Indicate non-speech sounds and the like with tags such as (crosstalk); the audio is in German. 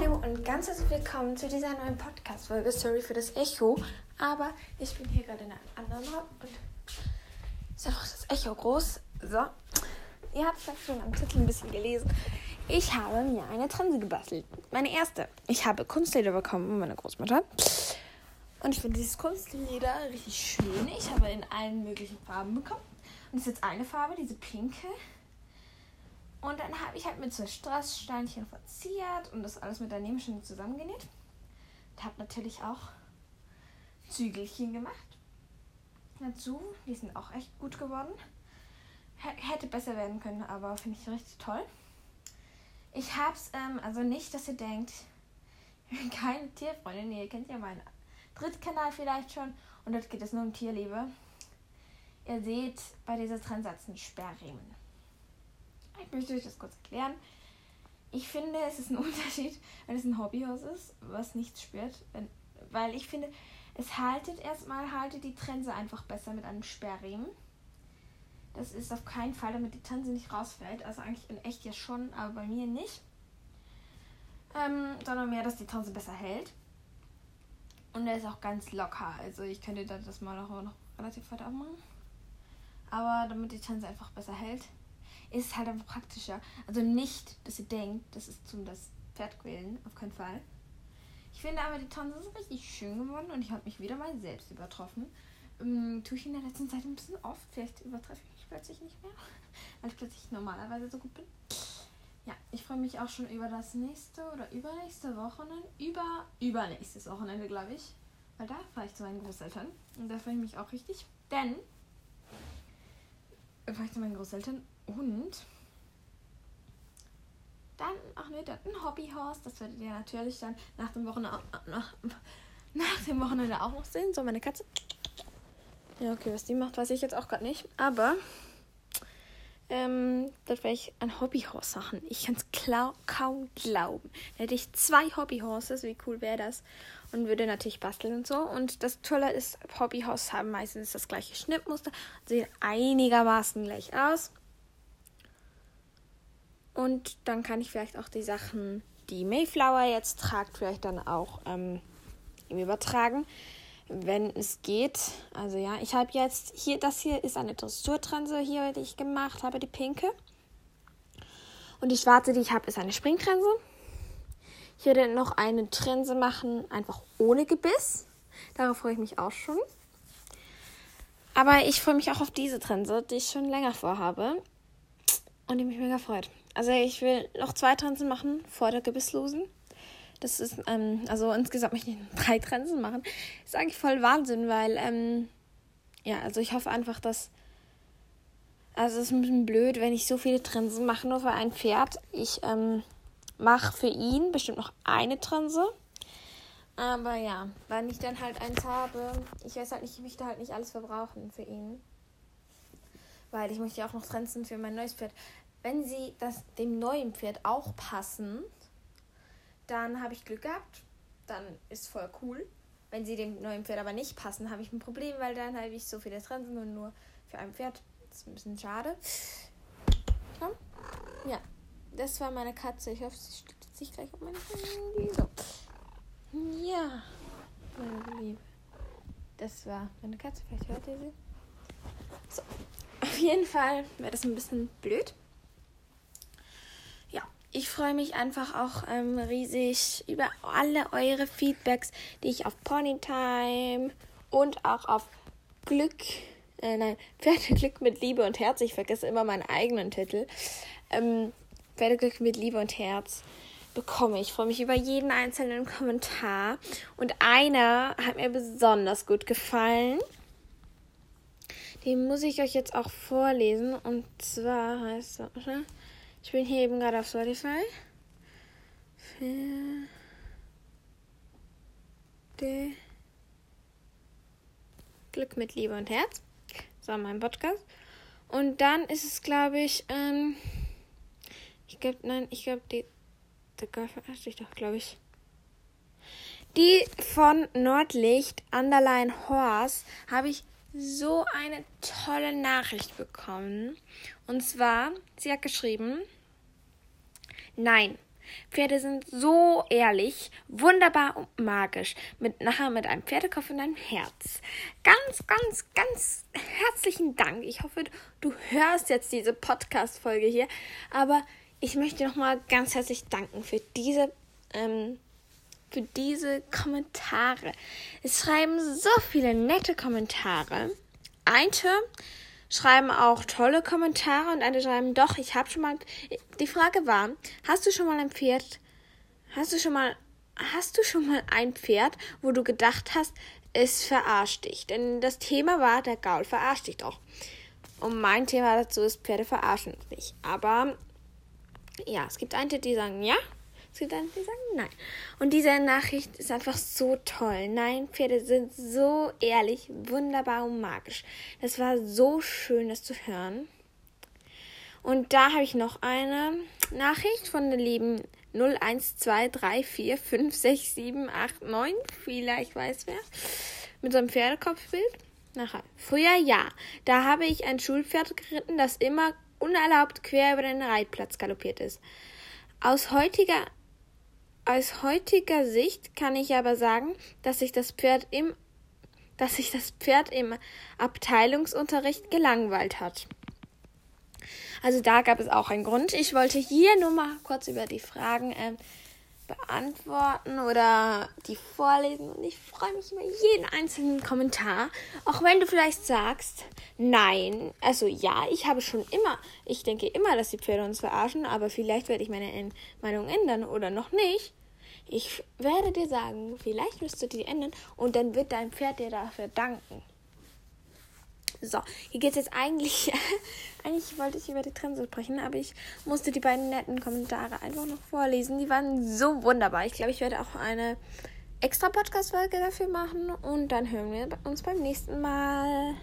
Hallo und ganz herzlich willkommen zu dieser neuen Podcast-Folge. Sorry für das Echo, aber ich bin hier gerade in einem anderen Raum und ist einfach das Echo groß. So, ihr habt vielleicht schon am Titel ein bisschen gelesen. Ich habe mir eine Trense gebastelt. Meine erste. Ich habe Kunstleder bekommen von meiner Großmutter. Und ich finde dieses Kunstleder richtig schön. Ich habe in allen möglichen Farben bekommen. Und es ist jetzt eine Farbe, diese pinke. Ich halt mit so Strasssteinchen verziert und das alles mit der Nähmaschine zusammengenäht. Und habe natürlich auch Zügelchen gemacht. Dazu, die sind auch echt gut geworden. H hätte besser werden können, aber finde ich richtig toll. Ich habe es, ähm, also nicht, dass ihr denkt, (laughs) ich bin keine Tierfreundin. Nee, ihr kennt ja meinen Drittkanal vielleicht schon. Und dort geht es nur um Tierliebe. Ihr seht bei dieser Transatz Sperrriemen. Ich möchte euch das kurz erklären. Ich finde, es ist ein (laughs) Unterschied, wenn es ein Hobbyhaus ist, was nichts spürt. Wenn, weil ich finde, es haltet erstmal, haltet die Trense einfach besser mit einem Sperrriemen. Das ist auf keinen Fall, damit die Trense nicht rausfällt. Also eigentlich in echt ja schon, aber bei mir nicht. Ähm, sondern mehr, dass die Trense besser hält. Und er ist auch ganz locker. Also ich könnte da das mal auch noch relativ weit aufmachen. Aber damit die Trense einfach besser hält, ist halt einfach praktischer. Also nicht, dass ihr denkt, das ist zum das Pferd quälen, auf keinen Fall. Ich finde aber, die Trense ist richtig schön geworden und ich habe mich wieder mal selbst übertroffen. Ähm, tue ich in der letzten Zeit ein bisschen oft. Vielleicht übertreffe ich mich plötzlich nicht mehr, (laughs) weil ich plötzlich normalerweise so gut bin. Ja, ich freue mich auch schon über das nächste oder übernächste Wochenende. Über übernächstes Wochenende, glaube ich. Weil da fahre ich zu meinen Großeltern. Und da freue ich mich auch richtig. Denn fahre ich zu meinen Großeltern und dann, ach nee, dann ein Hobbyhaus. Das werdet ihr natürlich dann nach dem Wochenende, nach, nach dem Wochenende auch noch sehen. So, meine Katze. Ja, okay, was die macht, weiß ich jetzt auch gerade nicht. Aber ähm, das werde ich ein Hobbyhaus machen. Ich kann es kaum glauben. Da hätte ich zwei Hobbyhorses, wie cool wäre das? Und würde natürlich basteln und so. Und das Tolle ist, Hobbyhaus haben meistens das gleiche Schnittmuster, sehen einigermaßen gleich aus. Und dann kann ich vielleicht auch die Sachen, die Mayflower jetzt tragt, vielleicht dann auch ähm, übertragen, wenn es geht. Also ja, ich habe jetzt hier, das hier ist eine Dressurtranse hier, die ich gemacht habe, die pinke. Und die schwarze, die ich habe, ist eine Springtrense. Ich werde noch eine Trense machen, einfach ohne Gebiss. Darauf freue ich mich auch schon. Aber ich freue mich auch auf diese Trense, die ich schon länger vorhabe. Und die mich mega freut. Also ich will noch zwei Trensen machen vor der Gebisslosen. Das ist, ähm, also insgesamt möchte ich (laughs) drei Trensen machen. Ist eigentlich voll Wahnsinn, weil, ähm, ja, also ich hoffe einfach, dass. Also es ist ein bisschen blöd, wenn ich so viele Trensen mache, nur für ein Pferd. Ich ähm, mache für ihn bestimmt noch eine Trense. Aber ja, wenn ich dann halt eins habe, ich weiß halt nicht, ich möchte halt nicht alles verbrauchen für ihn. Weil ich möchte ja auch noch Trensen für mein neues Pferd wenn sie das dem neuen Pferd auch passen, dann habe ich Glück gehabt. Dann ist voll cool. Wenn sie dem neuen Pferd aber nicht passen, habe ich ein Problem, weil dann habe ich so viele Trensen und nur für ein Pferd. Das ist ein bisschen schade. Ja, das war meine Katze. Ich hoffe, sie stützt sich gleich auf meine Handy. So. Ja, meine Liebe. Das war meine Katze. Vielleicht hört ihr sie. So. Auf jeden Fall wäre das ein bisschen blöd ich freue mich einfach auch ähm, riesig über alle eure Feedbacks, die ich auf Ponytime und auch auf Glück, äh, nein, (laughs) Pferdeglück mit Liebe und Herz, ich vergesse immer meinen eigenen Titel, ähm, Pferdeglück mit Liebe und Herz bekomme. Ich. Freue mich über jeden einzelnen Kommentar. Und einer hat mir besonders gut gefallen. Den muss ich euch jetzt auch vorlesen. Und zwar heißt er, ich bin hier eben gerade auf Spotify. Für Glück mit Liebe und Herz. Das war mein Podcast. Und dann ist es, glaube ich, ähm, ich glaube, nein, ich glaube, die, der Girlfriend ich doch, glaube ich. Die von Nordlicht, Underline Horse, habe ich so eine tolle Nachricht bekommen. Und zwar, sie hat geschrieben, nein, Pferde sind so ehrlich, wunderbar und magisch. Mit, nachher mit einem Pferdekopf und einem Herz. Ganz, ganz, ganz herzlichen Dank. Ich hoffe, du hörst jetzt diese Podcast-Folge hier. Aber ich möchte nochmal ganz herzlich danken für diese, ähm, für diese Kommentare. Es schreiben so viele nette Kommentare. Einte schreiben auch tolle Kommentare und eine schreiben, doch, ich habe schon mal. Die Frage war, hast du schon mal ein Pferd? Hast du schon mal, hast du schon mal ein Pferd, wo du gedacht hast, es verarscht dich? Denn das Thema war, der Gaul verarscht dich doch. Und mein Thema dazu ist, Pferde verarschen mich. Aber ja, es gibt einige, die sagen ja, einige, die sagen nein. Und diese Nachricht ist einfach so toll. Nein, Pferde sind so ehrlich, wunderbar und magisch. Das war so schön, das zu hören. Und da habe ich noch eine Nachricht von der lieben 0123456789. Vielleicht weiß wer. Mit so einem Pferdekopfbild. Nachher. Früher ja. Da habe ich ein Schulpferd geritten, das immer unerlaubt quer über den Reitplatz galoppiert ist. Aus heutiger, aus heutiger Sicht kann ich aber sagen, dass sich das Pferd im, dass sich das Pferd im Abteilungsunterricht gelangweilt hat. Also da gab es auch einen Grund. Ich wollte hier nur mal kurz über die Fragen ähm, beantworten oder die vorlesen. Und ich freue mich über jeden einzelnen Kommentar. Auch wenn du vielleicht sagst, nein, also ja, ich habe schon immer, ich denke immer, dass die Pferde uns verarschen, aber vielleicht werde ich meine Meinung ändern oder noch nicht. Ich werde dir sagen, vielleicht wirst du die ändern und dann wird dein Pferd dir dafür danken. So, hier geht es jetzt eigentlich. (laughs) eigentlich wollte ich über die Trense sprechen, aber ich musste die beiden netten Kommentare einfach noch vorlesen. Die waren so wunderbar. Ich glaube, ich werde auch eine extra Podcast-Folge dafür machen und dann hören wir uns beim nächsten Mal.